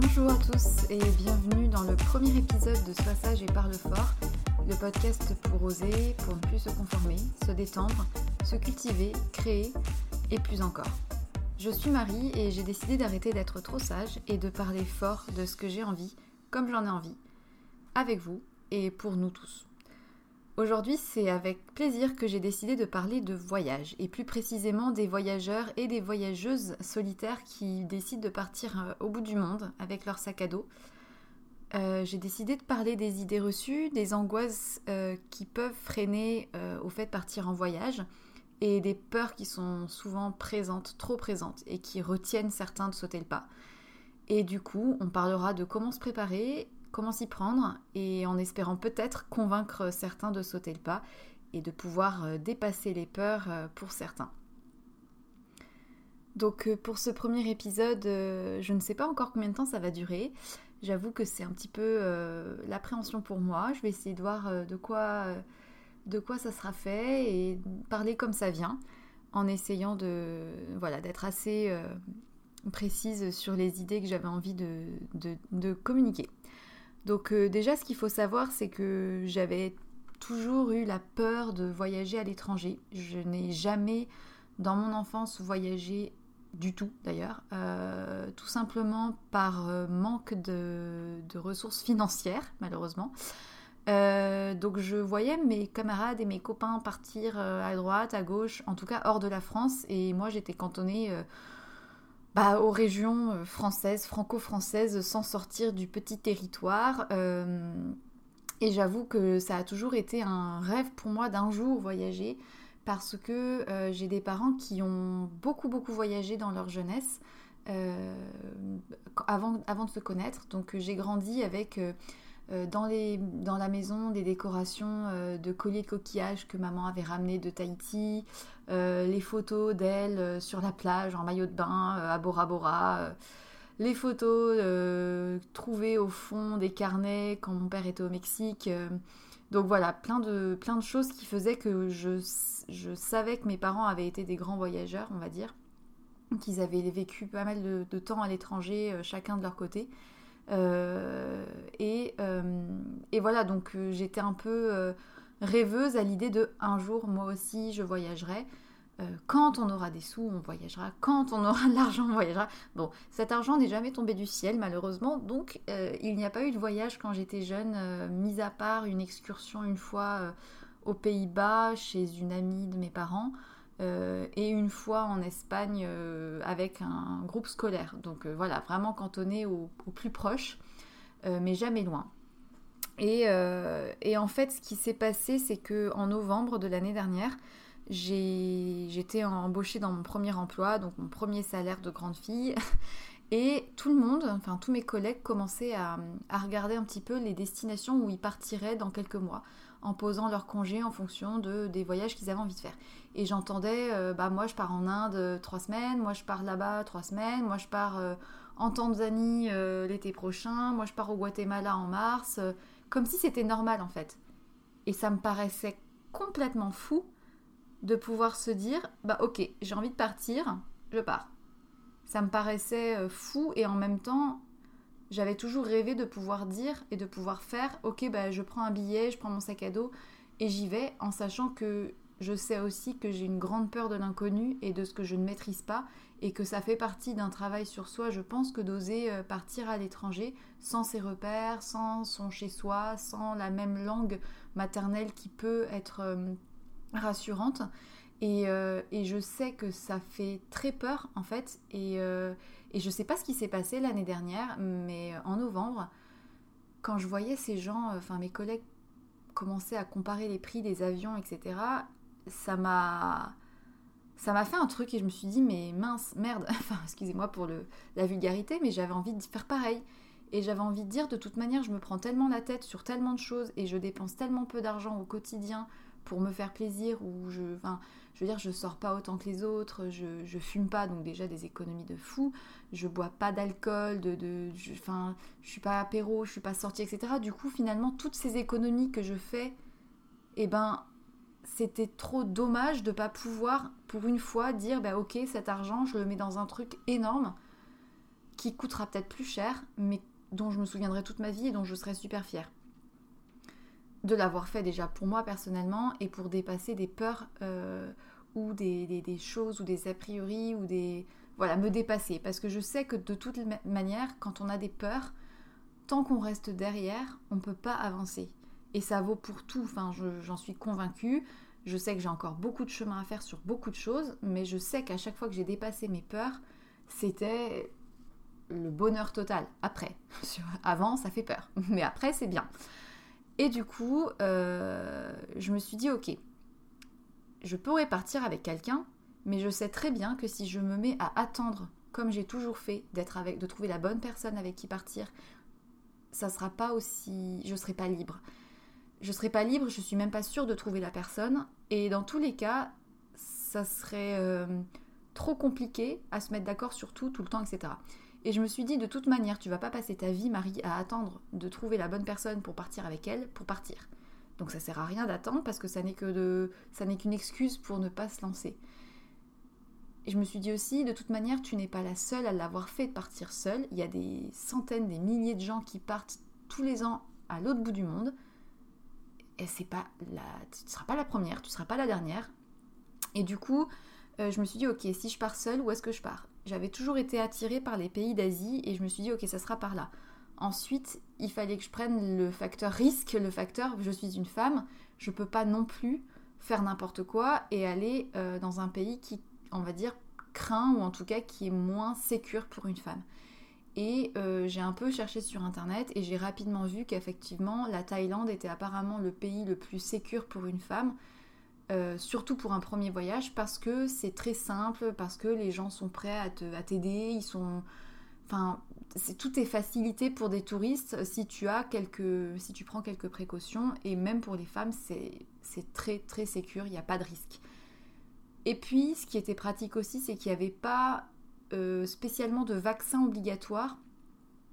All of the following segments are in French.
Bonjour à tous et bienvenue dans le premier épisode de Sois sage et parle fort, le podcast pour oser, pour ne plus se conformer, se détendre, se cultiver, créer et plus encore. Je suis Marie et j'ai décidé d'arrêter d'être trop sage et de parler fort de ce que j'ai envie, comme j'en ai envie, avec vous et pour nous tous. Aujourd'hui, c'est avec plaisir que j'ai décidé de parler de voyage, et plus précisément des voyageurs et des voyageuses solitaires qui décident de partir euh, au bout du monde avec leur sac à dos. Euh, j'ai décidé de parler des idées reçues, des angoisses euh, qui peuvent freiner au fait de partir en voyage, et des peurs qui sont souvent présentes, trop présentes, et qui retiennent certains de sauter le pas. Et du coup, on parlera de comment se préparer comment s'y prendre et en espérant peut-être convaincre certains de sauter le pas et de pouvoir euh, dépasser les peurs euh, pour certains. Donc euh, pour ce premier épisode, je ne sais pas encore combien de temps ça va durer. J'avoue que c'est un petit peu l'appréhension pour moi. Je vais essayer de voir de quoi, de quoi ça sera fait et parler comme ça vient, en essayant de voilà d'être assez précise sur les idées que j'avais envie de communiquer. Donc euh, déjà, ce qu'il faut savoir, c'est que j'avais toujours eu la peur de voyager à l'étranger. Je n'ai jamais, dans mon enfance, voyagé du tout d'ailleurs, euh, tout simplement par euh, manque de, ressources financières, malheureusement. donc je voyais mes camarades et mes copains partir à droite, à gauche, en tout cas hors de la France, et moi j'étais cantonnée bah, aux régions euh, françaises, franco-françaises, sans sortir du petit territoire. Euh, et j'avoue que ça a toujours été un rêve pour moi d'un jour voyager, parce que euh, j'ai des parents qui ont beaucoup, beaucoup voyagé dans leur jeunesse. avant, de se connaître. Donc j'ai grandi avec dans, les, dans la maison des décorations euh, de colliers de coquillages que maman avait ramenés de Tahiti, euh, les photos d'elle sur la plage en maillot de bain à Bora Bora, les photos trouvées au fond des carnets quand mon père était au Mexique. donc voilà, plein de, plein de choses qui faisaient que je, je savais que mes parents avaient été des grands voyageurs, on va dire, qu'ils avaient vécu pas mal de temps à l'étranger, chacun de leur côté. Euh, euh, et, voilà, donc euh, j'étais un peu rêveuse à l'idée de un jour, moi aussi, je voyagerai. quand on aura des sous, on voyagera. Quand on aura de l'argent, on voyagera. Bon, cet argent n'est jamais tombé du ciel, malheureusement. Donc, il n'y a pas eu de voyage quand j'étais jeune, mis à part une excursion une fois aux Pays-Bas chez une amie de mes parents. Euh, et une fois en Espagne euh, avec un groupe scolaire. Donc euh, voilà, vraiment cantonné au, plus proche, mais jamais loin. Et, en fait, ce qui s'est passé, c'est que en novembre de l'année dernière, j'étais embauchée dans mon premier emploi, donc mon premier salaire de grande fille. Et tout le monde, enfin tous mes collègues commençaient à regarder un petit peu les destinations où ils partiraient dans quelques mois en posant leur congé en fonction de, des voyages qu'ils avaient envie de faire. Et j'entendais, euh, bah moi je pars en Inde euh, trois semaines, moi je pars là-bas trois semaines, moi je pars euh, en Tanzanie l'été prochain, moi je pars au Guatemala en mars, comme si c'était normal en fait. Et ça me paraissait complètement fou de pouvoir se dire, bah ok, j'ai envie de partir, je pars. Ça me paraissait fou et en même temps j'avais toujours rêvé de pouvoir dire et de pouvoir faire ok bah je prends un billet, je prends mon sac à dos et j'y vais en sachant que je sais aussi que j'ai une grande peur de l'inconnu et de ce que je ne maîtrise pas et que ça fait partie d'un travail sur soi, je pense, que d'oser euh, partir à l'étranger sans ses repères, sans son chez-soi, sans la même langue maternelle qui peut être euh, rassurante. Euh, et, je sais que ça fait très peur en fait. Et, et je sais pas ce qui s'est passé l'année dernière, mais en novembre, quand je voyais ces gens, enfin mes collègues commencer à comparer les prix des avions, etc., ça m'a ça m'a fait un truc et je me suis dit mais mince merde enfin excusez-moi pour la vulgarité mais j'avais envie de faire pareil et j'avais envie de dire de toute manière je me prends tellement la tête sur tellement de choses et je dépense tellement peu d'argent au quotidien pour me faire plaisir ou je enfin je veux dire je sors pas autant que les autres je, je fume pas donc déjà des économies de fou. Je bois pas d'alcool de, de enfin je, suis pas apéro je suis pas sortie etc du coup finalement toutes ces économies que je fais eh ben c'était trop dommage de pas pouvoir pour une fois dire bah ok cet argent je le mets dans un truc énorme qui coûtera peut-être plus cher mais dont je me souviendrai toute ma vie et dont je serai super fière de l'avoir fait déjà pour moi personnellement et pour dépasser des peurs euh, ou des, choses ou des a priori ou des voilà me dépasser parce que je sais que de toute manière quand on a des peurs tant qu'on reste derrière on ne peut pas avancer et ça vaut pour tout, enfin j'en suis convaincue. Je sais que j'ai encore beaucoup de chemin à faire sur beaucoup de choses, mais je sais qu'à chaque fois que j'ai dépassé mes peurs, c'était le bonheur total. Après, avant ça fait peur, mais après c'est bien. Et du coup, euh, je me suis dit, ok, je pourrais partir avec quelqu'un, mais je sais très bien que si je me mets à attendre, comme j'ai toujours fait, de trouver la bonne personne avec qui partir, ça sera pas aussi, je serai pas libre je serais pas libre, je suis même pas sûre de trouver la personne. Et dans tous les cas, ça serait euh, trop compliqué à se mettre d'accord sur tout, tout le temps, etc. Et je me suis dit, de toute manière, tu vas pas passer ta vie, Marie, à attendre de trouver la bonne personne pour partir avec elle, pour partir. Donc ça sert à rien d'attendre parce que ça n'est que de, ça n'est qu'une excuse pour ne pas se lancer. Et je me suis dit aussi, de toute manière, tu n'es pas la seule à l'avoir fait de partir seule. Il y a des centaines, des milliers de gens qui partent tous les ans à l'autre bout du monde et c'est pas la, tu ne seras pas la première, tu ne seras pas la dernière. Et du coup, euh, je me suis dit, ok, si je pars seule, où est-ce que je pars? J'avais toujours été attirée par les pays d'Asie et je me suis dit, ok, ça sera par là. Ensuite, il fallait que je prenne le facteur risque, le facteur je suis une femme, je peux pas non plus faire n'importe quoi et aller euh, dans un pays qui, on va dire, craint ou en tout cas qui est moins sécure pour une femme. Et euh, j'ai un peu cherché sur internet et j'ai rapidement vu qu'effectivement la Thaïlande était apparemment le pays le plus sécur pour une femme, euh, surtout pour un premier voyage, parce que c'est très simple, parce que les gens sont prêts à t'aider, ils sont. Enfin, tout est facilité pour des touristes si tu as quelques, si tu prends quelques précautions et même pour les femmes c'est très très sécur, il n'y a pas de risque. Et puis ce qui était pratique aussi c'est qu'il n'y avait pas euh, spécialement de vaccins obligatoires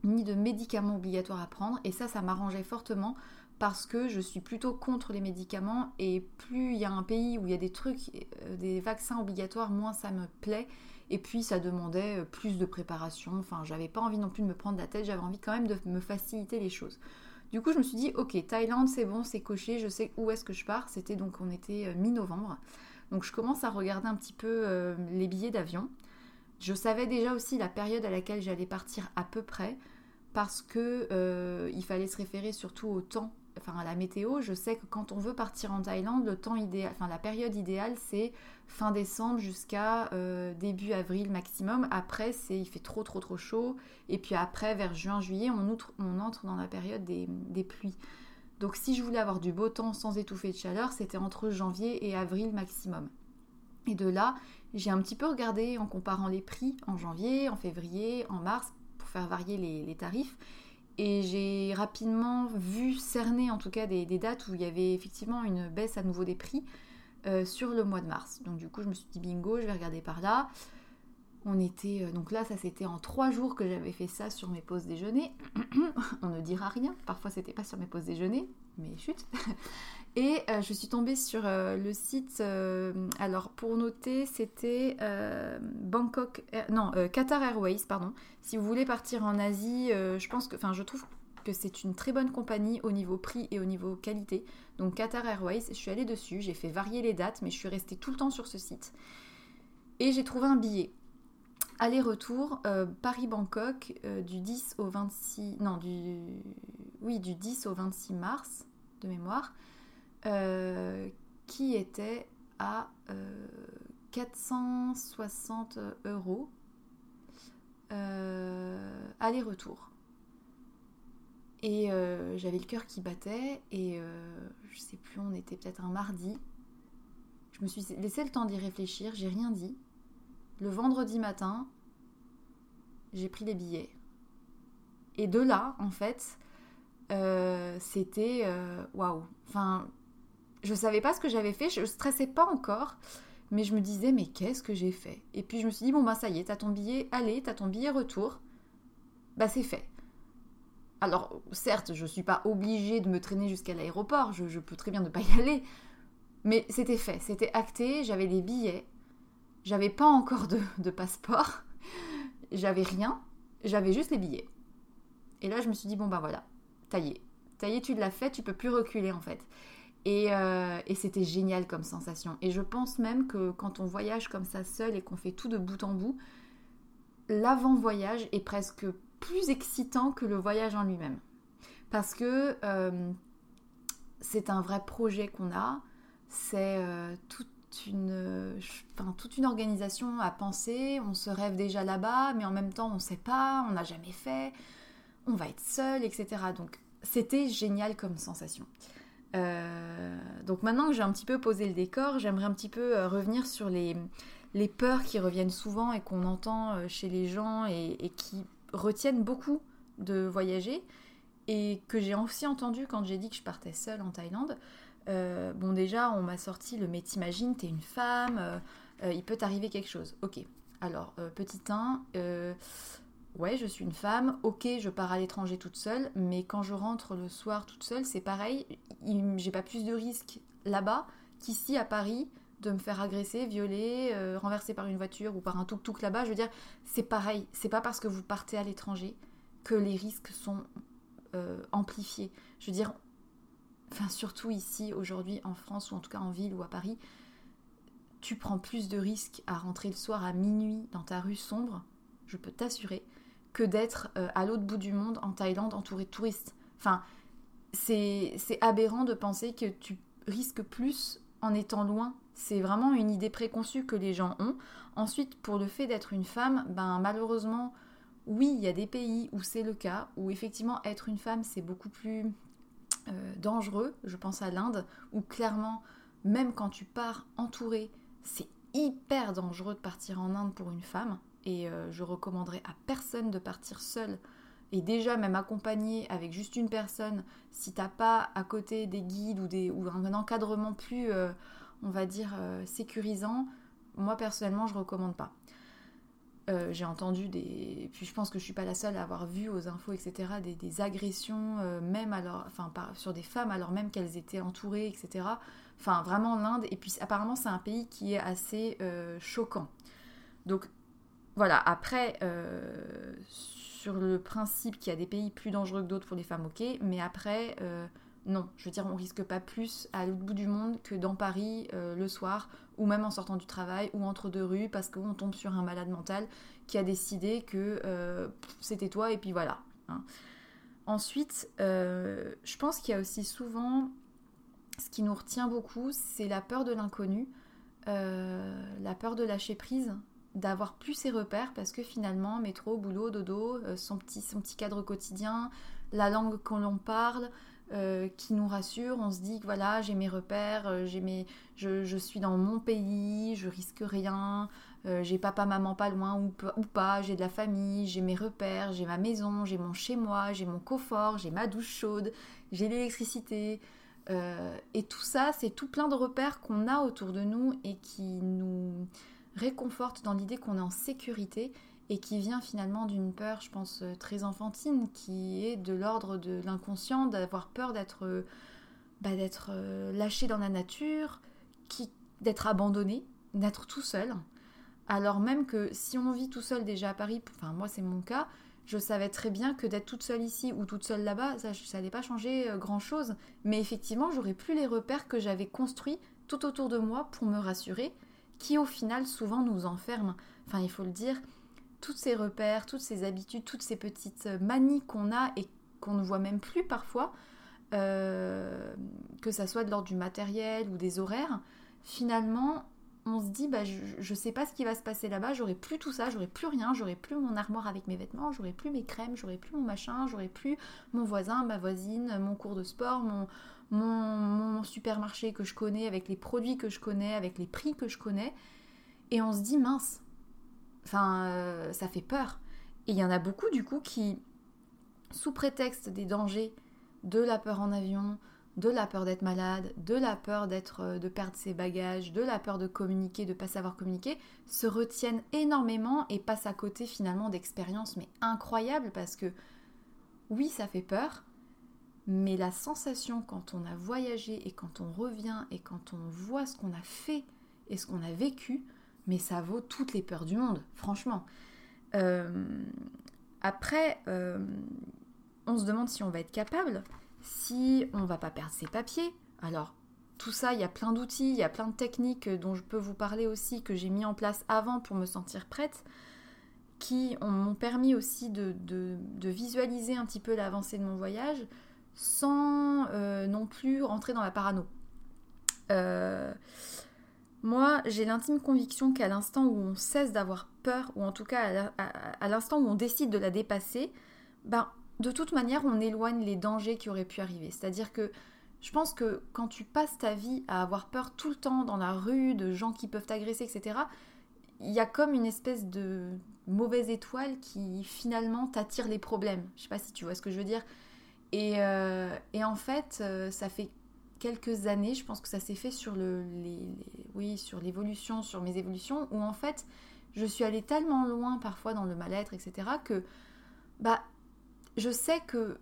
ni de médicaments obligatoires à prendre et ça ça m'arrangeait fortement parce que je suis plutôt contre les médicaments et plus il y a un pays où il y a des trucs, euh, des vaccins obligatoires, moins ça me plaît. Et puis ça demandait euh, plus de préparation. Enfin, j'avais pas envie non plus de me prendre la tête, j'avais envie quand même de me faciliter les choses. Du coup, je me suis dit, ok, Thaïlande, c'est bon, c'est coché, je sais où est-ce que je pars. C'était donc, on était mi-novembre. Donc, je commence à regarder un petit peu les billets d'avion. Je savais déjà aussi la période à laquelle j'allais partir à peu près parce que euh, il fallait se référer surtout au temps, enfin à la météo. Je sais que quand on veut partir en Thaïlande, le temps idéal, enfin la période idéale, c'est fin décembre jusqu'à euh, début avril maximum. Après, c'est il fait trop trop trop chaud. Et puis après, vers juin juillet, on, entre dans la période des, des pluies. Donc si je voulais avoir du beau temps sans étouffer de chaleur, c'était entre janvier et avril maximum. Et de là, j'ai un petit peu regardé en comparant les prix en janvier, en février, en mars, pour faire varier les, tarifs. Et j'ai rapidement vu cerner en tout cas des, dates où il y avait effectivement une baisse à nouveau des prix euh, sur le mois de mars. Donc du coup je me suis dit bingo, je vais regarder par là. On était euh, donc là ça c'était en trois jours que j'avais fait ça sur mes pauses déjeuner. On ne dira rien. Parfois c'était pas sur mes pauses déjeuner, mais chut. Et euh, je suis tombée sur euh, le site, alors pour noter, c'était Bangkok, non, Qatar Airways, pardon. Si vous voulez partir en Asie, je pense que, enfin, je trouve que c'est une très bonne compagnie au niveau prix et au niveau qualité. Donc Qatar Airways, je suis allée dessus, j'ai fait varier les dates, mais je suis restée tout le temps sur ce site. Et j'ai trouvé un billet. Aller-retour, euh, Paris-Bangkok, euh, du 10 au 26... Non, du... Oui, du 10 au 26 mars, de mémoire, euh, qui était à 460 euros. Aller-retour. Et j'avais le cœur qui battait, et je sais plus, on était peut-être un mardi. Je me suis laissé le temps d'y réfléchir, j'ai rien dit. Le vendredi matin, j'ai pris les billets. Et de là, en fait, euh, c'était euh, waouh. Enfin, je savais pas ce que j'avais fait, je stressais pas encore, mais je me disais mais qu'est-ce que j'ai fait? Et puis je me suis dit bon bah ça y est, t'as ton billet, allez, t'as ton billet retour, bah c'est fait. Alors certes, je suis pas obligée de me traîner jusqu'à l'aéroport, je, je, peux très bien ne pas y aller, mais c'était fait, c'était acté, j'avais des billets, j'avais pas encore de, passeport, j'avais rien, j'avais juste les billets. Et là, je me suis dit, bon ben voilà, taillé. Taillé, tu l'as fait, tu peux plus reculer en fait. Euh, et, c'était génial comme sensation. Et je pense même que quand on voyage comme ça seul et qu'on fait tout de bout en bout, l'avant-voyage est presque plus excitant que le voyage en lui-même. Parce que euh, c'est un vrai projet qu'on a, c'est euh, tout, une, toute une organisation à penser. On se rêve déjà là-bas, mais en même temps, on ne sait pas, on n'a jamais fait, on va être seul, etc. Donc, c'était génial comme sensation. Euh, donc maintenant que j'ai un petit peu posé le décor, j'aimerais un petit peu euh, revenir sur les, peurs qui reviennent souvent et qu'on entend euh, chez les gens et, qui retiennent beaucoup de voyager et que j'ai aussi entendu quand j'ai dit que je partais seule en Thaïlande. Euh, bon, déjà, on m'a sorti le mais t'imagines, t'es une femme, euh, euh, il peut t'arriver quelque chose. Ok. Alors, petit 1, ouais, je suis une femme, ok, je pars à l'étranger toute seule, mais quand je rentre le soir toute seule, c'est pareil, j'ai pas plus de risques là-bas qu'ici à Paris de me faire agresser, violer, renverser par une voiture ou par un tuk-tuk là-bas. Je veux dire, c'est pareil, c'est pas parce que vous partez à l'étranger que les risques sont amplifiés. Je veux dire, enfin surtout ici aujourd'hui en France ou en tout cas en ville ou à Paris, tu prends plus de risques à rentrer le soir à minuit dans ta rue sombre, je peux t'assurer, que d'être euh, à l'autre bout du monde en Thaïlande entouré de touristes. Enfin, c'est aberrant de penser que tu risques plus en étant loin. C'est vraiment une idée préconçue que les gens ont. Ensuite, pour le fait d'être une femme, ben malheureusement, oui, il y a des pays où c'est le cas, où effectivement être une femme c'est beaucoup plus euh, dangereux. Je pense à l'Inde, où clairement, même quand tu pars entouré, c'est hyper dangereux de partir en Inde pour une femme. Et euh, je recommanderais à personne de partir seule. Et déjà, même accompagné avec juste une personne, si t'as pas à côté des guides ou, des, ou un encadrement plus, euh, on va dire, sécurisant, moi personnellement, je recommande pas. Euh, j'ai entendu des. Puis je pense que je suis pas la seule à avoir vu aux infos, etc., des, agressions, euh, même alors. Enfin, sur des femmes, alors même qu'elles étaient entourées, etc. Enfin, vraiment l'Inde. Et puis apparemment, c'est un pays qui est assez euh, choquant. Donc, voilà. Après, sur le principe qu'il y a des pays plus dangereux que d'autres pour les femmes, ok. Mais après non, je veux dire, on risque pas plus à l'autre bout du monde que dans Paris euh, le soir, ou même en sortant du travail, ou entre deux rues, parce qu'on tombe sur un malade mental qui a décidé que euh, c'était toi, et puis voilà. Hein. Ensuite, euh, je pense qu'il y a aussi souvent, ce qui nous retient beaucoup, c'est la peur de l'inconnu, la peur de lâcher prise, d'avoir plus ses repères, parce que finalement, métro, boulot, dodo, son, petit, cadre quotidien, la langue qu'on l'on parle, euh, qui nous rassure. On se dit que voilà, j'ai mes repères, euh, j'ai mes, je, suis dans mon pays, je risque rien, euh, j'ai papa, maman pas loin ou, pas, j'ai de la famille, j'ai mes repères, j'ai ma maison, j'ai mon chez moi, j'ai mon confort, j'ai ma douche chaude, j'ai l'électricité. et tout ça, c'est tout plein de repères qu'on a autour de nous et qui nous réconfortent dans l'idée qu'on est en sécurité et qui vient finalement d'une peur, je pense, euh, très enfantine, qui est de l'ordre de l'inconscient, d'avoir peur d'être euh, bah, d'être euh, lâché dans la nature, d'être abandonné, d'être tout seul. Alors même que si on vit tout seul déjà à Paris, enfin moi c'est mon cas, je savais très bien que d'être toute seule ici ou toute seule là-bas, ça n'allait pas changer grand-chose. Mais effectivement, j'aurais plus les repères que j'avais construits tout autour de moi pour me rassurer, qui au final souvent nous enferment. Enfin, il faut le dire, tous ces repères, toutes ces habitudes, toutes ces petites euh, manies qu'on a et qu'on ne voit même plus parfois, euh, que ça soit de l'ordre du matériel ou des horaires, finalement, on se dit, bah, je, ne sais pas ce qui va se passer là-bas, j'aurai plus tout ça, j'aurai plus rien, j'aurai plus mon armoire avec mes vêtements, j'aurai plus mes crèmes, j'aurai plus mon machin, j'aurai plus mon voisin, ma voisine, mon cours de sport, mon, mon, supermarché que je connais, avec les produits que je connais, avec les prix que je connais. Et on se dit, mince, enfin, euh, ça fait peur. Et il y en a beaucoup du coup qui, sous prétexte des dangers de la peur en avion, de la peur d'être malade, de la peur d'être, euh, de perdre ses bagages, de la peur de communiquer, de pas savoir communiquer, se retiennent énormément et passent à côté finalement d'expériences mais incroyables parce que oui, ça fait peur, mais la sensation quand on a voyagé et quand on revient et quand on voit ce qu'on a fait et ce qu'on a vécu, mais ça vaut toutes les peurs du monde, franchement. Euh, après, euh, on se demande si on va être capable si on va pas perdre ses papiers. Alors, tout ça, il y a plein d'outils, il y a plein de techniques dont je peux vous parler aussi que j'ai mis en place avant pour me sentir prête, qui m'ont permis aussi de, visualiser un petit peu l'avancée de mon voyage sans euh, non plus rentrer dans la parano. Moi, j'ai l'intime conviction qu'à l'instant où on cesse d'avoir peur, ou en tout cas à l'instant où on décide de la dépasser, ben, de toute manière, on éloigne les dangers qui auraient pu arriver. C'est-à-dire que je pense que quand tu passes ta vie à avoir peur tout le temps dans la rue, de gens qui peuvent t'agresser, etc., il y a comme une espèce de mauvaise étoile qui finalement t'attire les problèmes. Je sais pas si tu vois ce que je veux dire. Et, euh, en fait, euh, ça fait quelques années, je pense que ça s'est fait sur le, oui, sur l'évolution, sur mes évolutions, où en fait, je suis allée tellement loin parfois dans le mal-être, etc., que bah je sais que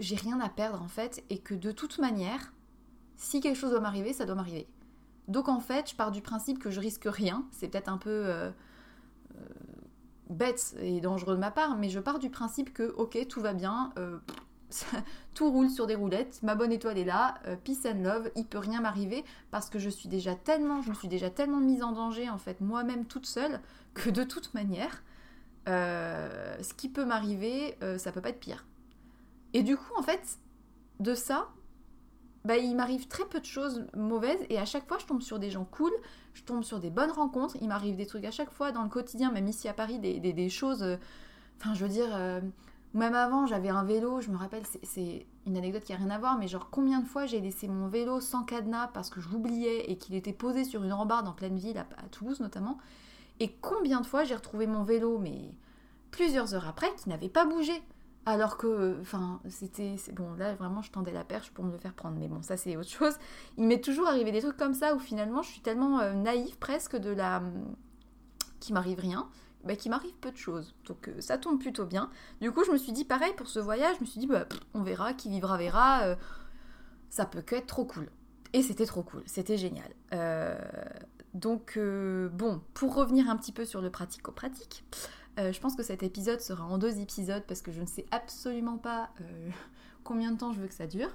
j'ai rien à perdre en fait et que de toute manière, si quelque chose doit m'arriver, ça doit m'arriver. Donc en fait, je pars du principe que je risque rien. C'est peut-être un peu euh, euh, bête et dangereux de ma part, mais je pars du principe que ok, tout va bien, euh, tout roule sur des roulettes, ma bonne étoile est là, peace and love, il peut rien m'arriver parce que je suis déjà tellement, je me suis déjà tellement mise en danger en fait moi-même toute seule que de toute manière, euh, ce qui peut m'arriver, euh, ça peut pas être pire. Et du coup, en fait, de ça, bah, il m'arrive très peu de choses mauvaises et à chaque fois, je tombe sur des gens cool, je tombe sur des bonnes rencontres. Il m'arrive des trucs à chaque fois dans le quotidien, même ici à Paris, des, choses. Euh, enfin, je veux dire, même avant, j'avais un vélo, je me rappelle, c'est une anecdote qui a rien à voir, mais genre combien de fois j'ai laissé mon vélo sans cadenas parce que je l'oubliais et qu'il était posé sur une rambarde en pleine ville, à Toulouse notamment. Et combien de fois j'ai retrouvé mon vélo, mais plusieurs heures après, qui n'avait pas bougé. Alors que, enfin, c'était. Bon, là, vraiment, je tendais la perche pour me le faire prendre. Mais bon, ça, c'est autre chose. Il m'est toujours arrivé des trucs comme ça où finalement, je suis tellement euh, naïve presque de la. qui m'arrive rien. Bah, qui m'arrive peu de choses. Donc euh, ça tombe plutôt bien. Du coup, je me suis dit pareil pour ce voyage. Je me suis dit, bah, on verra, qui vivra verra. Euh, ça peut que être trop cool. Et c'était trop cool. C'était génial. Donc, euh, bon, pour revenir un petit peu sur le pratico-pratique, je pense que cet épisode sera en deux épisodes parce que je ne sais absolument pas combien de temps je veux que ça dure.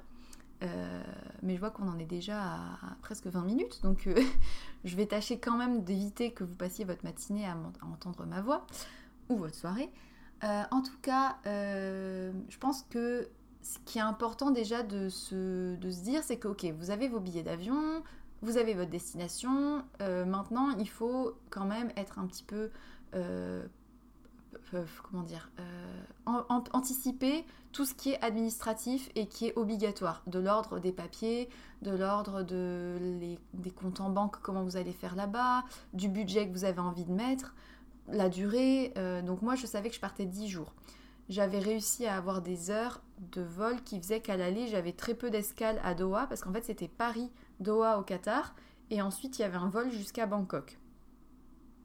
Mais je vois qu'on en est déjà à, presque 20 minutes, donc je vais tâcher quand même d'éviter que vous passiez votre matinée à, entendre ma voix ou votre soirée. en tout cas, je pense que ce qui est important déjà de se, de se dire, c'est que, ok, vous avez vos billets d'avion, vous avez votre destination. Euh, maintenant, il faut quand même être un petit peu, euh, euh, comment dire, anticiper tout ce qui est administratif et qui est obligatoire, de l'ordre des papiers, de l'ordre de des comptes en banque, comment vous allez faire là-bas, du budget que vous avez envie de mettre, la durée. donc moi, je savais que je partais 10 jours j'avais réussi à avoir des heures de vol qui faisaient qu'à l'aller, j'avais très peu d'escales à Doha, parce qu'en fait, c'était Paris, Doha au Qatar, et ensuite, il y avait un vol jusqu'à Bangkok.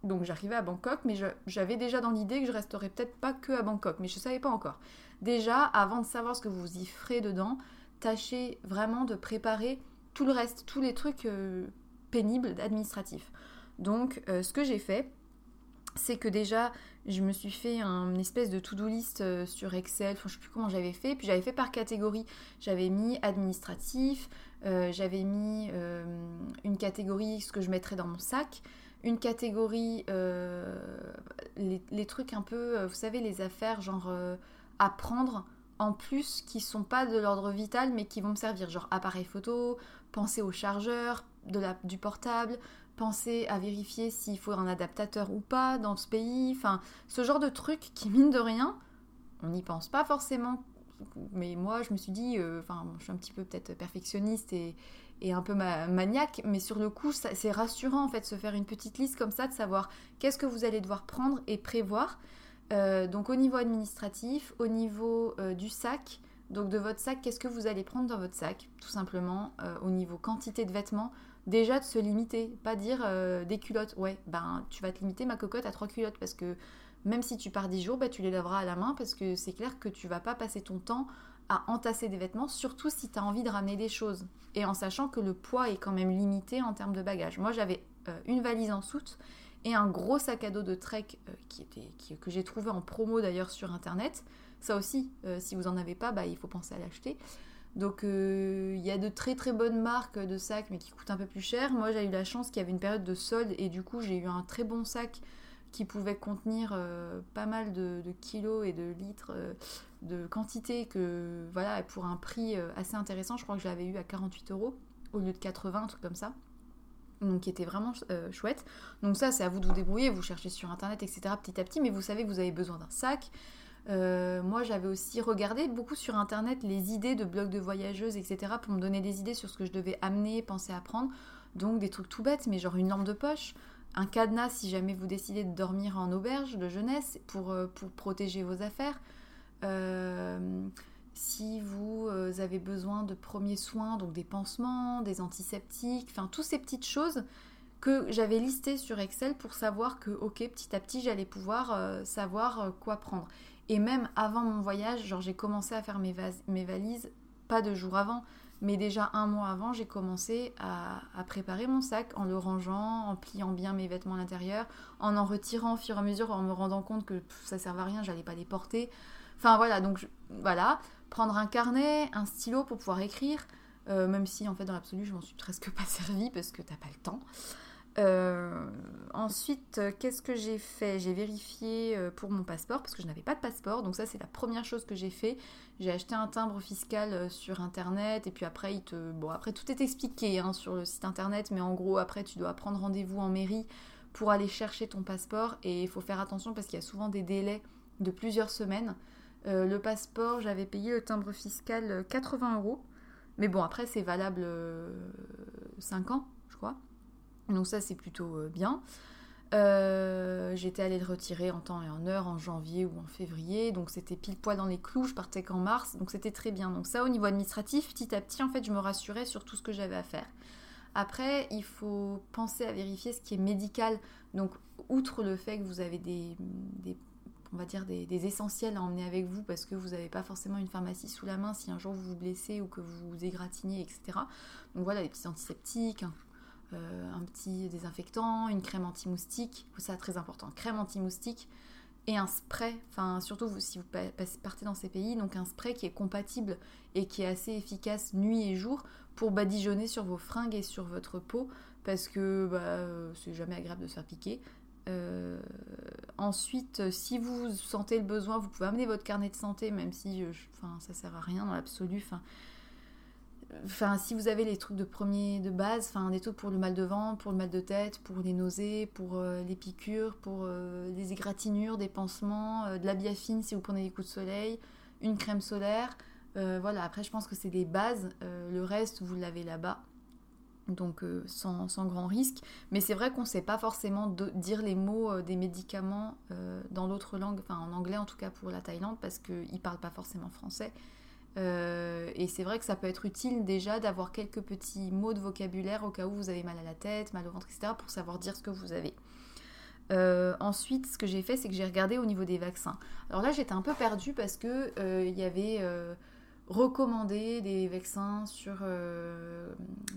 Donc j'arrivais à Bangkok, mais j'avais déjà dans l'idée que je resterais peut-être pas que à Bangkok, mais je ne savais pas encore. Déjà, avant de savoir ce que vous y ferez dedans, tâchez vraiment de préparer tout le reste, tous les trucs euh, pénibles administratifs. Donc, euh, ce que j'ai fait, c'est que déjà, je me suis fait un espèce de to-do list euh, sur Excel, enfin, je sais plus comment j'avais fait, puis j'avais fait par catégorie. J'avais mis administratif, j'avais mis une catégorie ce que je mettrais dans mon sac, une catégorie les, trucs un peu, vous savez, les affaires genre à prendre en plus qui sont pas de l'ordre vital mais qui vont me servir, genre appareil photo, penser au chargeur de la, du portable, penser à vérifier s'il faut un adaptateur ou pas dans ce pays, enfin ce genre de trucs qui mine de rien, on n'y pense pas forcément. Mais moi je me suis dit, euh, enfin je suis un petit peu peut-être perfectionniste et, un peu maniaque, mais sur le coup c'est rassurant en fait se faire une petite liste comme ça, de savoir qu'est-ce que vous allez devoir prendre et prévoir. Euh, donc au niveau administratif, au niveau euh, du sac, donc de votre sac, qu'est-ce que vous allez prendre dans votre sac? Tout simplement au niveau quantité de vêtements, déjà de se limiter, pas dire euh, des culottes, ouais, ben tu vas te limiter ma cocotte à trois culottes parce que même si tu pars dix jours, ben, tu les laveras à la main parce que c'est clair que tu vas pas passer ton temps à entasser des vêtements, surtout si tu as envie de ramener des choses. Et en sachant que le poids est quand même limité en termes de bagages. Moi j'avais euh, une valise en soute et un gros sac à dos de trek euh, qui était, que j'ai trouvé en promo d'ailleurs sur internet. Ça aussi, si vous en avez pas, bah, il faut penser à l'acheter. Donc euh, il y a de très très bonnes marques de sacs mais qui coûtent un peu plus cher. Moi j'ai eu la chance qu'il y avait une période de solde et du coup j'ai eu un très bon sac qui pouvait contenir euh, pas mal de, kilos et de litres euh, de quantité que voilà pour un prix assez intéressant. Je crois que je l'avais eu à 48 euros au lieu de 80, un truc comme ça. Donc qui était vraiment chouette. Donc ça c'est à vous de vous débrouiller, vous cherchez sur internet etc petit à petit mais vous savez vous avez besoin d'un sac. Euh, moi, j'avais aussi regardé beaucoup sur internet les idées de blogs de voyageuses, etc., pour me donner des idées sur ce que je devais amener, penser à prendre. Donc, des trucs tout bêtes, mais genre une lampe de poche, un cadenas si jamais vous décidez de dormir en auberge de jeunesse euh, pour protéger vos affaires. Euh, si vous avez besoin de premiers soins, donc des pansements, des antiseptiques, enfin, toutes ces petites choses que j'avais listées sur Excel pour savoir que, ok, petit à petit, j'allais pouvoir savoir quoi prendre. Et même avant mon voyage, genre j'ai commencé à faire mes, valises, pas deux jours avant, mais déjà un mois avant, j'ai commencé à, préparer mon sac en le rangeant, en pliant bien mes vêtements à l'intérieur, en en retirant au fur et à mesure, en me rendant compte que ça servait à rien, j'allais pas les porter. Enfin voilà, donc voilà, prendre un carnet, un stylo pour pouvoir écrire, euh, même si en fait dans l'absolu je m'en suis presque pas servi parce que t'as pas le temps. Euh, ensuite, euh, qu'est-ce que j'ai fait? J'ai vérifié pour mon passeport parce que je n'avais pas de passeport. Donc ça, c'est la première chose que j'ai fait. J'ai acheté un timbre fiscal sur internet et puis après, il te... bon, après tout est expliqué hein, sur le site internet, mais en gros, après, tu dois prendre rendez-vous en mairie pour aller chercher ton passeport et il faut faire attention parce qu'il y a souvent des délais de plusieurs semaines. Le passeport, j'avais payé le timbre fiscal 80 euros. Mais bon, après, c'est valable 5 ans, je crois. Donc ça c'est plutôt euh, bien. Euh, j'étais allée le retirer en temps et en heure en janvier ou en février, donc c'était pile poil dans les clous, je partais qu'en mars, donc c'était très bien. Donc ça au niveau administratif, petit à petit en fait je me rassurais sur tout ce que j'avais à faire. Après, il faut penser à vérifier ce qui est médical. Donc outre le fait que vous avez des, on va dire des, essentiels à emmener avec vous parce que vous n'avez pas forcément une pharmacie sous la main si un jour vous vous blessez ou que vous vous égratignez, etc. Donc voilà, des petits antiseptiques, euh, un petit désinfectant, une crème anti-moustique, ça très important, crème anti-moustique et un spray, enfin surtout si vous partez dans ces pays, donc un spray qui est compatible et qui est assez efficace nuit et jour pour badigeonner sur vos fringues et sur votre peau parce que bah, c'est jamais agréable de se faire piquer. Euh, ensuite, si vous sentez le besoin, vous pouvez amener votre carnet de santé, même si enfin, ça sert à rien dans l'absolu. Enfin, si vous avez les trucs de premier de base, enfin des trucs pour le mal de ventre, pour le mal de tête, pour les nausées, pour euh, les piqûres, pour euh, les égratignures, des pansements, euh, de la biafine si vous prenez des coups de soleil, une crème solaire. voilà, après je pense que c'est des bases. le reste, vous l'avez là-bas. Donc sans, sans, grand risque. Mais c'est vrai qu'on ne sait pas forcément dire les mots des médicaments dans d'autres langues, enfin en anglais en tout cas pour la Thaïlande, parce qu'ils ne parlent pas forcément français. Euh, et c'est vrai que ça peut être utile déjà d'avoir quelques petits mots de vocabulaire au cas où vous avez mal à la tête, mal au ventre, etc. pour savoir dire ce que vous avez. Euh, ensuite, ce que j'ai fait, c'est que j'ai regardé au niveau des vaccins. Alors là, j'étais un peu perdue parce que euh, il y avait recommandé des vaccins sur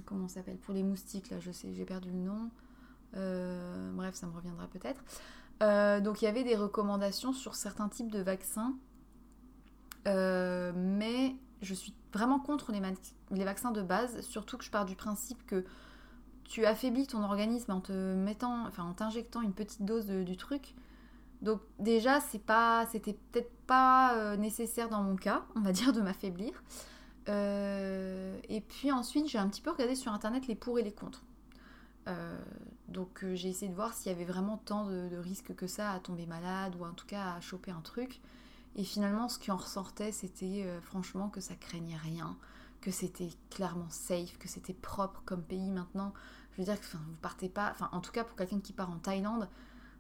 comment s'appelle pour les moustiques. Là, je sais, j'ai perdu le nom. bref, ça me reviendra peut-être. Euh, donc il y avait des recommandations sur certains types de vaccins, euh, mais je suis vraiment contre les, les, vaccins de base, surtout que je pars du principe que tu affaiblis ton organisme en te mettant, enfin en t'injectant une petite dose du truc. Donc déjà, c'est pas, c'était peut-être pas euh, nécessaire dans mon cas, on va dire, de m'affaiblir. et puis ensuite, j'ai un petit peu regardé sur internet les pour et les contre. Euh, donc euh, j'ai essayé de voir s'il y avait vraiment tant de, risques que ça à tomber malade ou en tout cas à choper un truc. Et finalement, ce qui en ressortait, c'était euh, franchement que ça craignait rien, que c'était clairement safe, que c'était propre comme pays maintenant. Je veux dire que vous partez pas, enfin en tout cas pour quelqu'un qui part en Thaïlande,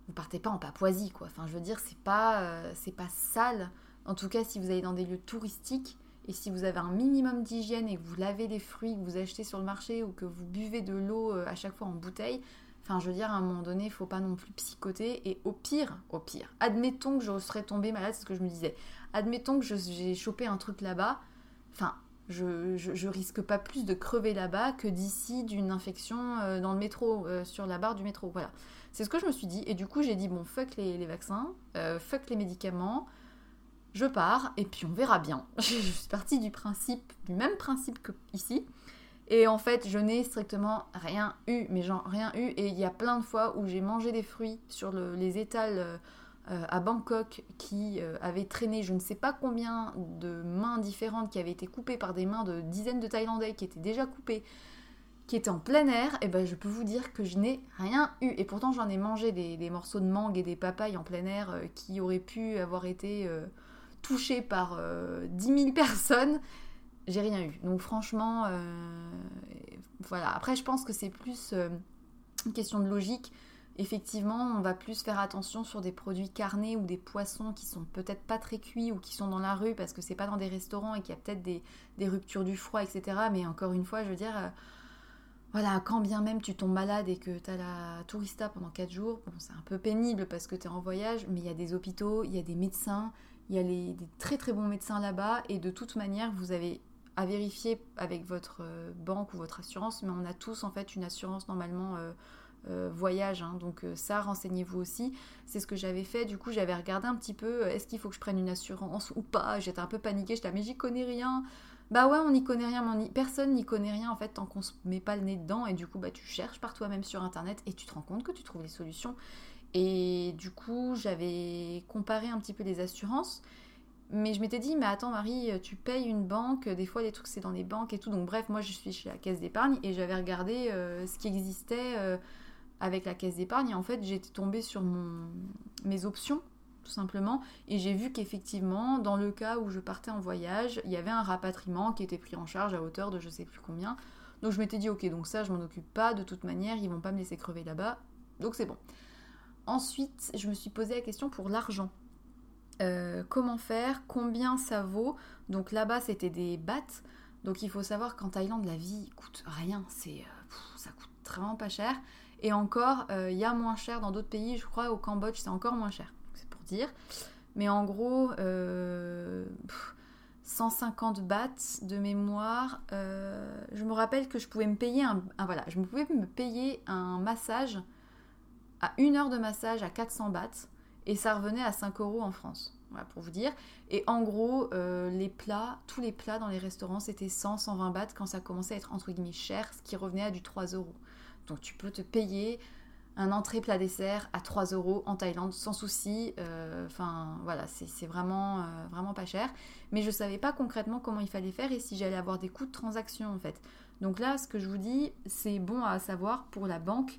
vous partez pas en Papouasie quoi. Enfin je veux dire c'est pas c'est pas sale. En tout cas si vous allez dans des lieux touristiques, et si vous avez un minimum d'hygiène et que vous lavez des fruits que vous achetez sur le marché ou que vous buvez de l'eau euh, à chaque fois en bouteille, enfin je veux dire à un moment donné, il faut pas non plus psychoter. Et au pire, au pire, admettons que je serais tombée malade, c'est ce que je me disais. Admettons que j'ai chopé un truc là-bas. Enfin, je, risque pas plus de crever là-bas que d'ici d'une infection euh, dans le métro, euh, sur la barre du métro. Voilà. C'est ce que je me suis dit. Et du coup, j'ai dit bon, fuck les, vaccins, fuck les médicaments je pars et puis on verra bien. je suis partie du principe, du même principe que ici. Et en fait, je n'ai strictement rien eu, mais genre rien eu. Et il y a plein de fois où j'ai mangé des fruits sur les étals euh, euh, à Bangkok qui euh, avaient traîné je ne sais pas combien de mains différentes qui avaient été coupées par des mains de dizaines de Thaïlandais qui étaient déjà coupées, qui étaient en plein air. Et ben je peux vous dire que je n'ai rien eu. Et pourtant, j'en ai mangé des, morceaux de mangue et des papayes en plein air qui auraient pu avoir été touché par euh, 10 000 personnes, j'ai rien eu. Donc franchement, euh, voilà. Après, je pense que c'est plus euh, une question de logique. Effectivement, on va plus faire attention sur des produits carnés ou des poissons qui sont peut-être pas très cuits ou qui sont dans la rue parce que c'est pas dans des restaurants et qu'il y a peut-être des, ruptures du froid, etc. Mais encore une fois, je veux dire, euh, voilà, quand bien même tu tombes malade et que tu as la tourista pendant 4 jours, bon, c'est un peu pénible parce que tu es en voyage, mais il y a des hôpitaux, il y a des médecins, il y a des très très bons médecins là-bas et de toute manière, vous avez à vérifier avec votre euh, banque ou votre assurance, mais on a tous en fait une assurance normalement euh, euh, voyage, hein. donc ça, renseignez-vous aussi. C'est ce que j'avais fait, du coup j'avais regardé un petit peu, est-ce qu'il faut que je prenne une assurance ou pas? J'étais un peu paniquée, j'étais mais j'y connais rien. Bah ouais, on n'y connaît rien, mais personne n'y connaît rien en fait tant qu'on se met pas le nez dedans et du coup bah tu cherches par toi-même sur internet et tu te rends compte que tu trouves des solutions. Et du coup, j'avais comparé un petit peu les assurances. Mais je m'étais dit, mais attends Marie, tu payes une banque, des fois les trucs c'est dans les banques et tout. Donc bref, moi je suis chez la caisse d'épargne et j'avais regardé euh, ce qui existait euh, avec la caisse d'épargne. Et en fait, j'étais tombée sur mes options, tout simplement. Et j'ai vu qu'effectivement, dans le cas où je partais en voyage, il y avait un rapatriement qui était pris en charge à hauteur de je sais plus combien. Donc je m'étais dit, ok, donc ça je m'en occupe pas, de toute manière, ils vont pas me laisser crever là-bas. Donc c'est bon. Ensuite, je me suis posé la question pour l'argent. Euh, comment faire? Combien ça vaut? Donc là-bas, c'était des bahts. Donc il faut savoir qu'en Thaïlande, la vie coûte rien. C'est, euh, ça coûte vraiment pas cher. Et encore, euh, il y a moins cher dans d'autres pays. Je crois au Cambodge, c'est encore moins cher. C'est pour dire. Mais en gros, 150 bahts de mémoire. je me rappelle que je pouvais me payer un, voilà, pouvais me payer un massage à une heure de massage à 400 bahts et ça revenait à 5 euros en France. Voilà pour vous dire. Et en gros, euh, les plats, tous les plats dans les restaurants, c'était 100, 120 bahts quand ça commençait à être entre guillemets cher, ce qui revenait à du 3 euros. Donc tu peux te payer un entrée plat dessert à 3 euros en Thaïlande sans souci. Euh, enfin voilà, c'est vraiment, euh, vraiment pas cher. Mais je savais pas concrètement comment il fallait faire et si j'allais avoir des coûts de transaction en fait. Donc là, ce que je vous dis, c'est bon à savoir pour la banque.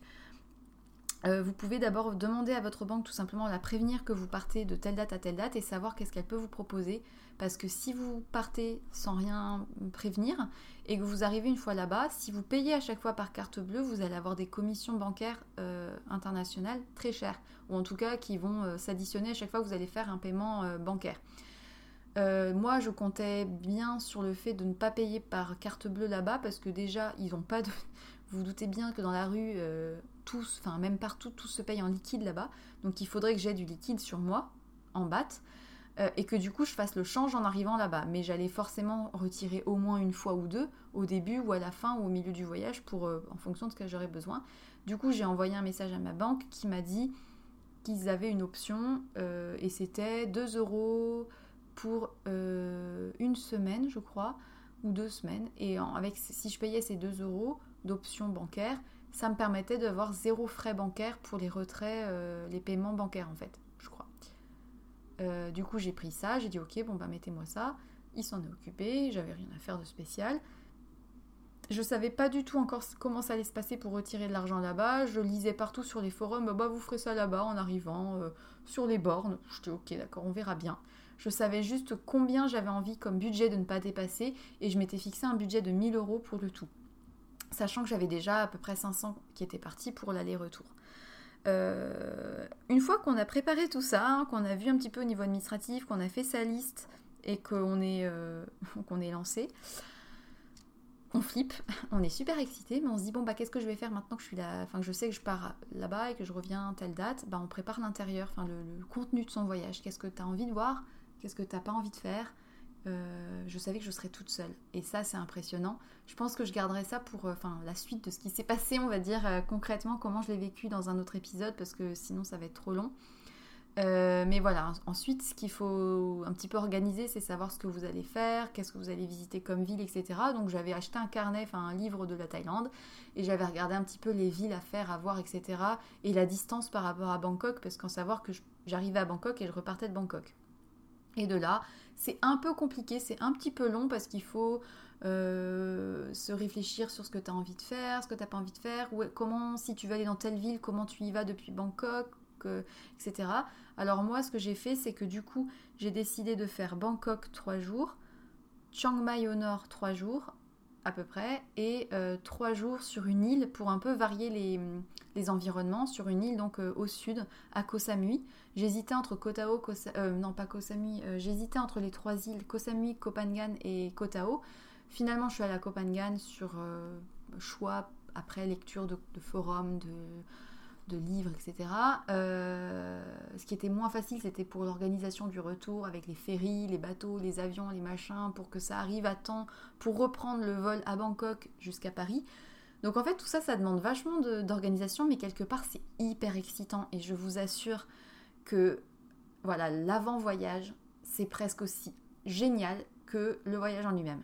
Euh, vous pouvez d'abord demander à votre banque tout simplement la prévenir que vous partez de telle date à telle date et savoir qu'est-ce qu'elle peut vous proposer. Parce que si vous partez sans rien prévenir et que vous arrivez une fois là-bas, si vous payez à chaque fois par carte bleue, vous allez avoir des commissions bancaires euh, internationales très chères. Ou en tout cas qui vont euh, s'additionner à chaque fois que vous allez faire un paiement bancaire. moi, je comptais bien sur le fait de ne pas payer par carte bleue là-bas parce que déjà, ils n'ont pas de. Vous, doutez bien que dans la rue, tous, enfin même partout, tout se paye en liquide là-bas. Donc il faudrait que j'ai du liquide sur moi, en batte, euh, et que du coup je fasse le change en arrivant là-bas. Mais j'allais forcément retirer au moins une fois ou deux, au début ou à la fin ou au milieu du voyage, euh, en fonction de ce que j'aurais besoin. Du coup j'ai envoyé un message à ma banque qui m'a dit qu'ils avaient une option et c'était 2 euros pour une semaine, je crois, ou deux semaines. Et avec, si je payais ces 2 euros d'option bancaire, ça me permettait d'avoir zéro frais bancaire pour les retraits, les paiements bancaires en fait, je crois. du coup, j'ai pris ça, j'ai dit ok, bon bah mettez-moi ça. Il s'en est occupé, j'avais rien à faire de spécial. Je savais pas du tout encore comment ça allait se passer pour retirer de l'argent là-bas. Je lisais partout sur les forums, bah vous ferez ça là-bas en arrivant euh, sur les bornes. J'étais ok, d'accord, on verra bien. Je savais juste combien j'avais envie comme budget de ne pas dépasser et je m'étais fixé un budget de 1000 euros pour le tout. Sachant que j'avais déjà à peu près 500 qui étaient partis pour l'aller-retour. Euh, une fois qu'on a préparé tout ça, hein, qu'on a vu un petit peu au niveau administratif, qu'on a fait sa liste et qu'on est, euh, lancé, on flippe, on est super excité, mais on se dit bon bah qu'est-ce que je vais faire maintenant que je suis là, enfin que je sais que je pars là-bas et que je reviens telle date, bah on prépare l'intérieur, enfin le, contenu de son voyage, qu'est-ce que tu as envie de voir, qu'est-ce que t'as pas envie de faire? Euh, je savais que je serais toute seule et ça c'est impressionnant. Je pense que je garderai ça pour euh, la suite de ce qui s'est passé, on va dire euh, concrètement comment je l'ai vécu dans un autre épisode parce que sinon ça va être trop long. Mais voilà, ensuite, ce qu'il faut un petit peu organiser, c'est savoir ce que vous allez faire, qu'est-ce que vous allez visiter comme ville, etc. Donc j'avais acheté un carnet, enfin un livre de la Thaïlande, et j'avais regardé un petit peu les villes à faire, à voir, etc. Et la distance par rapport à Bangkok, parce qu'en savoir que j'arrivais à Bangkok et je repartais de Bangkok. Et de là, c'est un peu compliqué, c'est un petit peu long parce qu'il faut euh, se réfléchir sur ce que tu as envie de faire, ce que tu n'as pas envie de faire, comment, si tu veux aller dans telle ville, comment tu y vas depuis Bangkok, etc. Alors moi, ce que j'ai fait, c'est que du coup, j'ai décidé de faire Bangkok 3 jours, Chiang Mai au nord 3 jours à peu près, et euh, 3 jours sur une île pour un peu varier les, environnements, sur une île donc euh, au sud, à Koh Samui. J'hésitais entre euh, euh, entre les trois îles, Koh Samui, Koh Phangan et Koh Tao. Finalement, je suis allée à Koh sur choix après lecture de, de forums, de de livres, etc. Euh, ce qui était moins facile, c'était pour l'organisation du retour avec les ferries, les bateaux, les avions, les machins, pour que ça arrive à temps pour reprendre le vol à Bangkok jusqu'à Paris. Donc en fait, tout ça, ça demande vachement d'organisation, mais quelque part, c'est hyper excitant. Et je vous assure que voilà, l'avant-voyage, c'est presque aussi génial que le voyage en lui-même.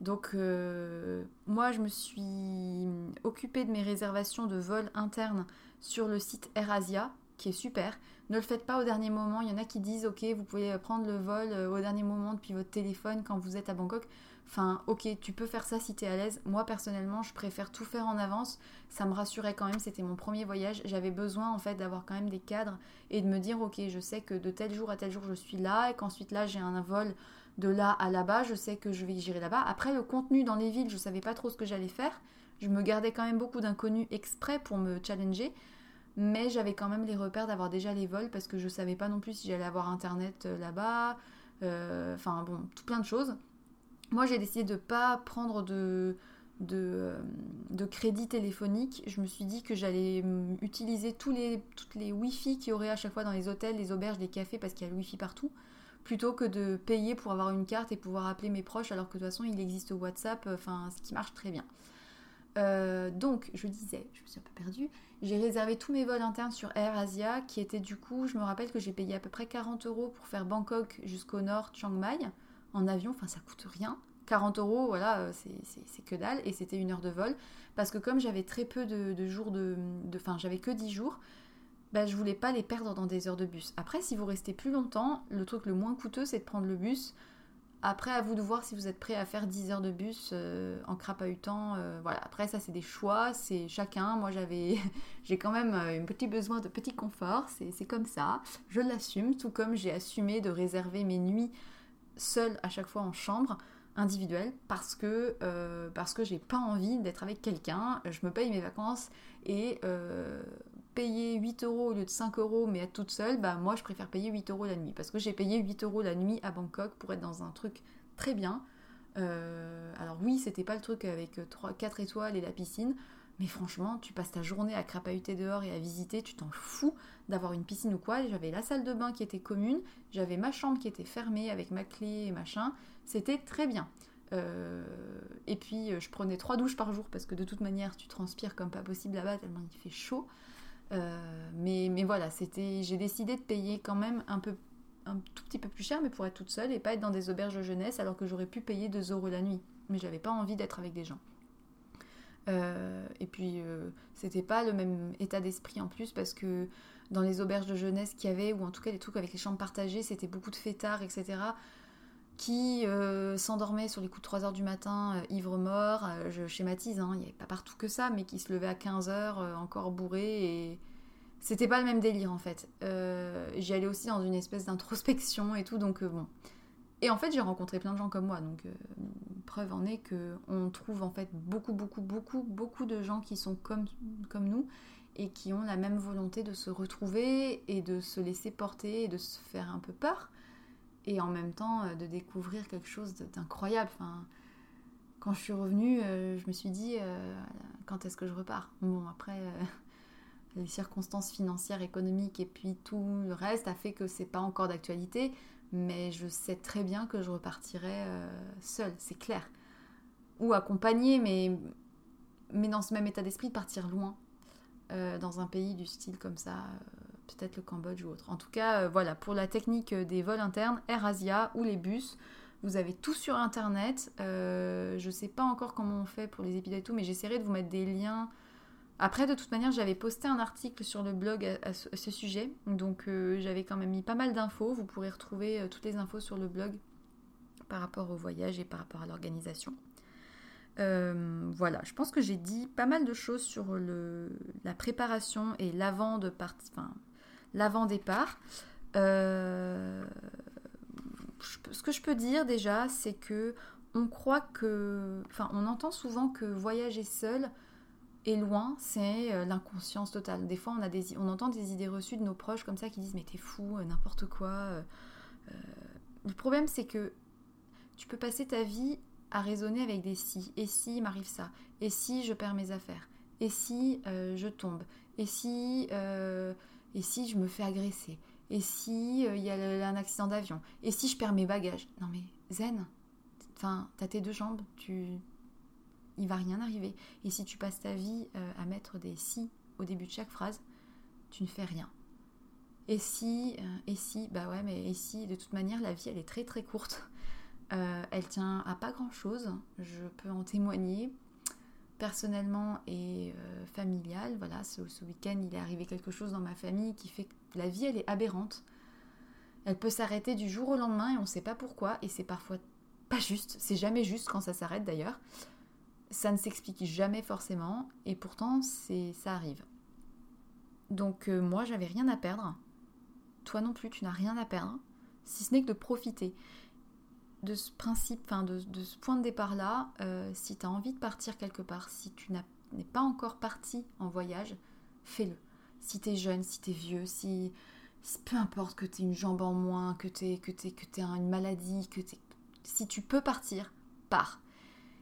Donc euh, moi, je me suis occupée de mes réservations de vol interne sur le site AirAsia, qui est super. Ne le faites pas au dernier moment. Il y en a qui disent, ok, vous pouvez prendre le vol euh, au dernier moment depuis votre téléphone quand vous êtes à Bangkok. Enfin, ok, tu peux faire ça si tu es à l'aise. Moi, personnellement, je préfère tout faire en avance. Ça me rassurait quand même, c'était mon premier voyage. J'avais besoin, en fait, d'avoir quand même des cadres et de me dire, ok, je sais que de tel jour à tel jour, je suis là et qu'ensuite là, j'ai un vol de là à là-bas. Je sais que je vais gérer là-bas. Après, le contenu dans les villes, je savais pas trop ce que j'allais faire. Je me gardais quand même beaucoup d'inconnus exprès pour me challenger mais j'avais quand même les repères d'avoir déjà les vols parce que je savais pas non plus si j'allais avoir internet euh, là-bas, euh, enfin bon, tout plein de choses. Moi j'ai décidé de pas prendre de, de, euh, de, crédit téléphonique. Je me suis dit que j'allais utiliser tous les, toutes les Wi-Fi qu'il y aurait à chaque fois dans les hôtels, les auberges, les cafés parce qu'il y a le Wi-Fi partout plutôt que de payer pour avoir une carte et pouvoir appeler mes proches alors que de toute façon il existe WhatsApp, enfin ce qui marche très bien. Donc je disais, je me suis un peu perdue, j'ai réservé tous mes vols internes sur Air Asia, qui était du coup, je me rappelle que j'ai payé à peu près 40 euros pour faire Bangkok jusqu'au nord, Chiang Mai, en avion, enfin ça coûte rien. 40 euros, voilà, euh, c'est que dalle, et c'était une heure de vol, parce que comme j'avais très peu de, jours de... Enfin, j'avais que 10 jours, bah, je voulais pas les perdre dans des heures de bus. Après, si vous restez plus longtemps, le truc le moins coûteux, c'est de prendre le bus. Après, à vous de voir si vous êtes prêt à faire 10 heures de bus euh, en crapahutant. Euh, voilà. Après, ça, c'est des choix, c'est chacun. Moi, j'avais, j'ai quand même euh, un petit besoin de petit confort. C'est comme ça. Je l'assume, tout comme j'ai assumé de réserver mes nuits seule à chaque fois en chambre individuelle parce que parce que j'ai pas envie d'être avec quelqu'un. Je me paye mes vacances et payer 8 euros au lieu de 5 euros mais être toute seule, bah moi je préfère payer 8 euros la nuit parce que j'ai payé 8 euros la nuit à Bangkok pour être dans un truc très bien. Euh, alors oui, c'était pas le truc avec 3, 4 étoiles et la piscine, mais franchement, tu passes ta journée à crapahuter dehors et à visiter, tu t'en fous d'avoir une piscine ou quoi. J'avais la salle de bain qui était commune, j'avais ma chambre qui était fermée avec ma clé et machin, c'était très bien. Euh, et puis je prenais trois douches par jour parce que de toute manière tu transpires comme pas possible là-bas tellement il fait chaud. Mais, mais voilà, c'était, j'ai décidé de payer quand même un peu un tout petit peu plus cher, mais pour être toute seule et pas être dans des auberges de jeunesse alors que j'aurais pu payer 2 euros la nuit. Mais j'avais pas envie d'être avec des gens. et puis, c'était pas le même état d'esprit en plus parce que dans les auberges de jeunesse qu'il y avait, ou en tout cas les trucs avec les chambres partagées, c'était beaucoup de fêtards, etc qui euh, s'endormait sur les coups de 3 heures du matin, euh, ivre mort, euh, je schématise, hein, il n'y avait pas partout que ça, mais qui se levait à 15 heures, encore bourré, et c'était pas le même délire en fait. J'y allais aussi dans une espèce d'introspection et tout, donc bon. Et en fait, j'ai rencontré plein de gens comme moi, donc preuve en est que on trouve en fait beaucoup, beaucoup, beaucoup, beaucoup de gens qui sont comme, comme nous et qui ont la même volonté de se retrouver et de se laisser porter et de se faire un peu peur et en même temps euh, de découvrir quelque chose d'incroyable. Quand je suis revenue, euh, je me suis dit euh, quand est-ce que je repars? Bon, après, les circonstances financières, économiques et puis tout le reste a fait que c'est pas encore d'actualité, mais je sais très bien que je repartirai seule, c'est clair. Ou accompagnée, mais, mais dans ce même état d'esprit de partir loin, dans un pays du style comme ça peut-être le Cambodge ou autre. En tout cas, euh, voilà, pour la technique euh, des vols internes, AirAsia ou les bus, vous avez tout sur internet. Euh, je sais pas encore comment on fait pour les épisodes et tout, mais j'essaierai de vous mettre des liens. Après, de toute manière, j'avais posté un article sur le blog à, ce, sujet, donc j'avais quand même mis pas mal d'infos. Vous pourrez retrouver toutes les infos sur le blog par rapport au voyage et par rapport à l'organisation. voilà, je pense que j'ai dit pas mal de choses sur le, la préparation et l'avant de enfin, l'avant-départ. Euh, ce que je peux dire déjà, c'est que on croit que, enfin, on entend souvent que voyager seul et loin, c'est euh, l'inconscience totale. Des fois, on, a des, on entend des idées reçues de nos proches comme ça qui disent mais t'es fou, euh, n'importe quoi. le problème, c'est que tu peux passer ta vie à raisonner avec des si. Et si m'arrive ça? Et si je perds mes affaires? Et si je tombe? Et si et si je me fais agresser? Et si euh, il y a un accident d'avion? Et si je perds mes bagages? Non mais zen. Enfin, t'as tes deux jambes, tu il va rien arriver. Et si tu passes ta vie euh, à mettre des si au début de chaque phrase, tu ne fais rien. Et si, euh, et si, bah ouais, mais et si, de toute manière, la vie, elle est très très courte. elle tient à pas grand chose, je peux en témoigner personnellement et euh, familial. Voilà, ce, week-end, il est arrivé quelque chose dans ma famille qui fait que la vie, elle est aberrante. Elle peut s'arrêter du jour au lendemain et on ne sait pas pourquoi. Et c'est parfois pas juste. C'est jamais juste quand ça s'arrête d'ailleurs. Ça ne s'explique jamais forcément. Et pourtant, c'est ça arrive. Donc euh, moi, j'avais rien à perdre. Toi non plus, tu n'as rien à perdre. Si ce n'est que de profiter de ce de, point de départ-là, euh, si tu as envie de partir quelque part, si tu n'es pas encore parti en voyage, fais-le. Si tu es jeune, si tu es vieux, si, peu importe que tu aies une jambe en moins, que tu que que une maladie, que si tu peux partir, pars.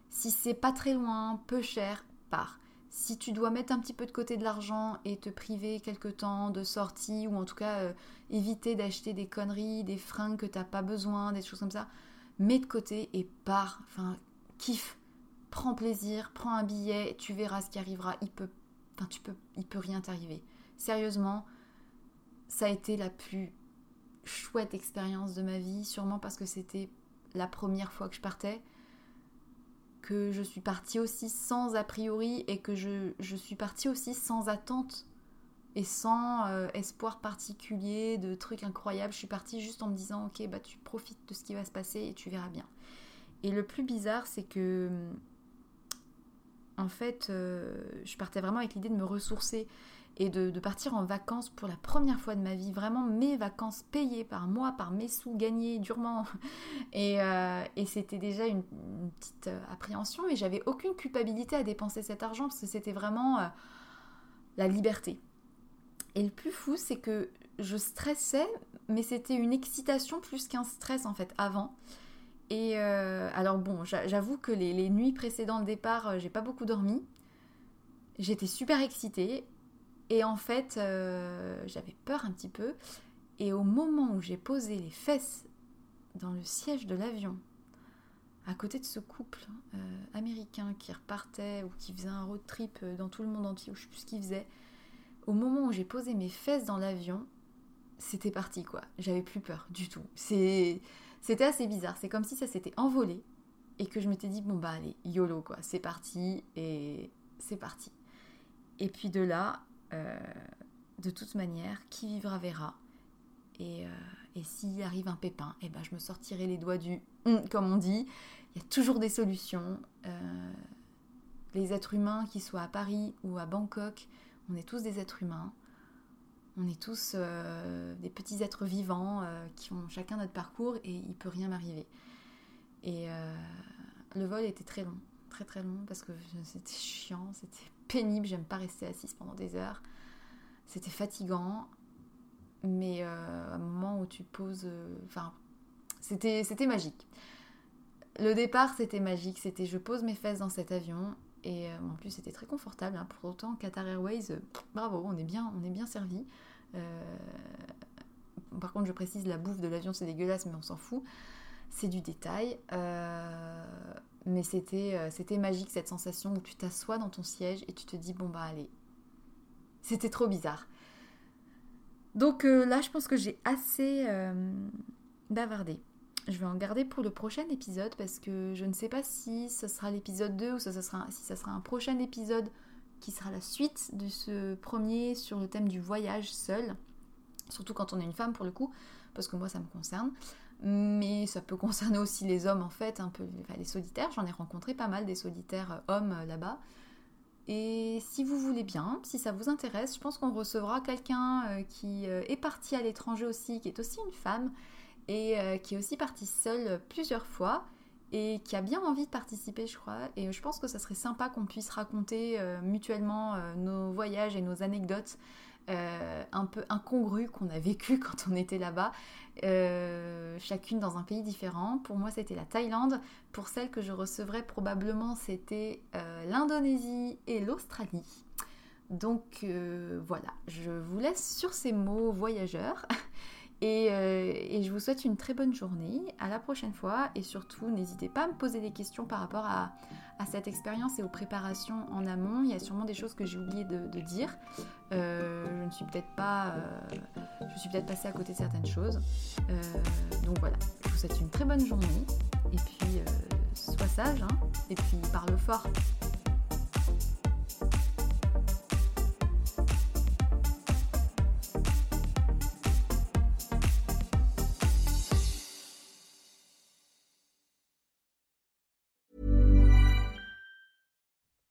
Si c'est pas très loin, peu cher, pars. Si tu dois mettre un petit peu de côté de l'argent et te priver quelque temps de sortie, ou en tout cas euh, éviter d'acheter des conneries, des fringues que tu n'as pas besoin, des choses comme ça, mets de côté et pars. Enfin, kiffe, prends plaisir, prends un billet, tu verras ce qui arrivera. Il peut, enfin, peut rien t'arriver. Sérieusement, ça a été la plus chouette expérience de ma vie, sûrement parce que c'était la première fois que je partais, que je suis partie aussi sans a priori et que je, je suis partie aussi sans attente et sans euh, espoir particulier de trucs incroyables. Je suis partie juste en me disant ok bah tu profites de ce qui va se passer et tu verras bien. Et le plus bizarre c'est que en fait euh, je partais vraiment avec l'idée de me ressourcer et de, partir en vacances pour la première fois de ma vie, vraiment mes vacances payées par moi, par mes sous gagnés durement. Et, euh, et c'était déjà une, petite appréhension et j'avais aucune culpabilité à dépenser cet argent parce que c'était vraiment la liberté et le plus fou, c'est que je stressais, mais c'était une excitation plus qu'un stress en fait avant. Et euh, alors bon, j'avoue que les, nuits précédant le départ, euh, j'ai pas beaucoup dormi. J'étais super excitée. Et en fait, euh, j'avais peur un petit peu. Et au moment où j'ai posé les fesses dans le siège de l'avion, à côté de ce couple américain qui repartait ou qui faisait un road trip dans tout le monde entier, ou je sais plus ce qu'il faisait, au moment où j'ai posé mes fesses dans l'avion, c'était parti quoi. J'avais plus peur du tout. C'était assez bizarre. C'est comme si ça s'était envolé et que je m'étais dit bon bah allez, YOLO quoi, c'est parti et c'est parti. Et puis de là, euh, de toute manière, qui vivra verra. Et, euh, et s'il arrive un pépin, eh ben, je me sortirai les doigts du hum, comme on dit. Il y a toujours des solutions. Euh, les êtres humains, qu'ils soient à Paris ou à Bangkok, on est tous des êtres humains. On est tous des petits êtres vivants qui ont chacun notre parcours et il peut rien m'arriver. Et le vol était très long, très très long parce que c'était chiant, c'était pénible, j'aime pas rester assise pendant des heures. C'était fatigant, mais euh, à un moment où tu poses. Euh, enfin, c'était magique. Le départ, c'était magique. C'était je pose mes fesses dans cet avion. Et euh, en plus, c'était très confortable. Hein. Pour autant, Qatar Airways, bravo, on est bien, on est bien servi. par contre, je précise, la bouffe de l'avion, c'est dégueulasse, mais on s'en fout. C'est du détail. mais c'était, c'était magique cette sensation où tu t'assois dans ton siège et tu te dis bon bah allez, c'était trop bizarre. Donc euh, là, je pense que j'ai assez euh, bavardé. Je vais en garder pour le prochain épisode parce que je ne sais pas si ce sera l'épisode 2 ou si ça sera un prochain épisode qui sera la suite de ce premier sur le thème du voyage seul. Surtout quand on est une femme pour le coup, parce que moi ça me concerne. Mais ça peut concerner aussi les hommes en fait, un peu les solitaires. J'en ai rencontré pas mal des solitaires euh, hommes là-bas. Et si vous voulez bien, si ça vous intéresse, je pense qu'on recevra quelqu'un euh, qui euh, est parti à l'étranger aussi, qui est aussi une femme et euh, qui est aussi partie seule plusieurs fois et qui a bien envie de participer, je crois. Et je pense que ça serait sympa qu'on puisse raconter mutuellement nos voyages et nos anecdotes euh, un peu incongru qu'on a vécu quand on était là-bas, euh, chacune dans un pays différent. Pour moi, c'était la Thaïlande. Pour celle que je recevrais, probablement, c'était euh, l'Indonésie et l'Australie. Donc voilà, je vous laisse sur ces mots voyageurs. Euh, et, je vous souhaite une très bonne journée. À la prochaine fois. Et surtout, n'hésitez pas à me poser des questions par rapport à, cette expérience et aux préparations en amont. Il y a sûrement des choses que j'ai oublié de, dire. Euh, je ne suis peut-être pas. Euh, je suis peut-être passée à côté de certaines choses. donc voilà. Je vous souhaite une très bonne journée. Et puis, sois sage. Hein, et puis, parle fort.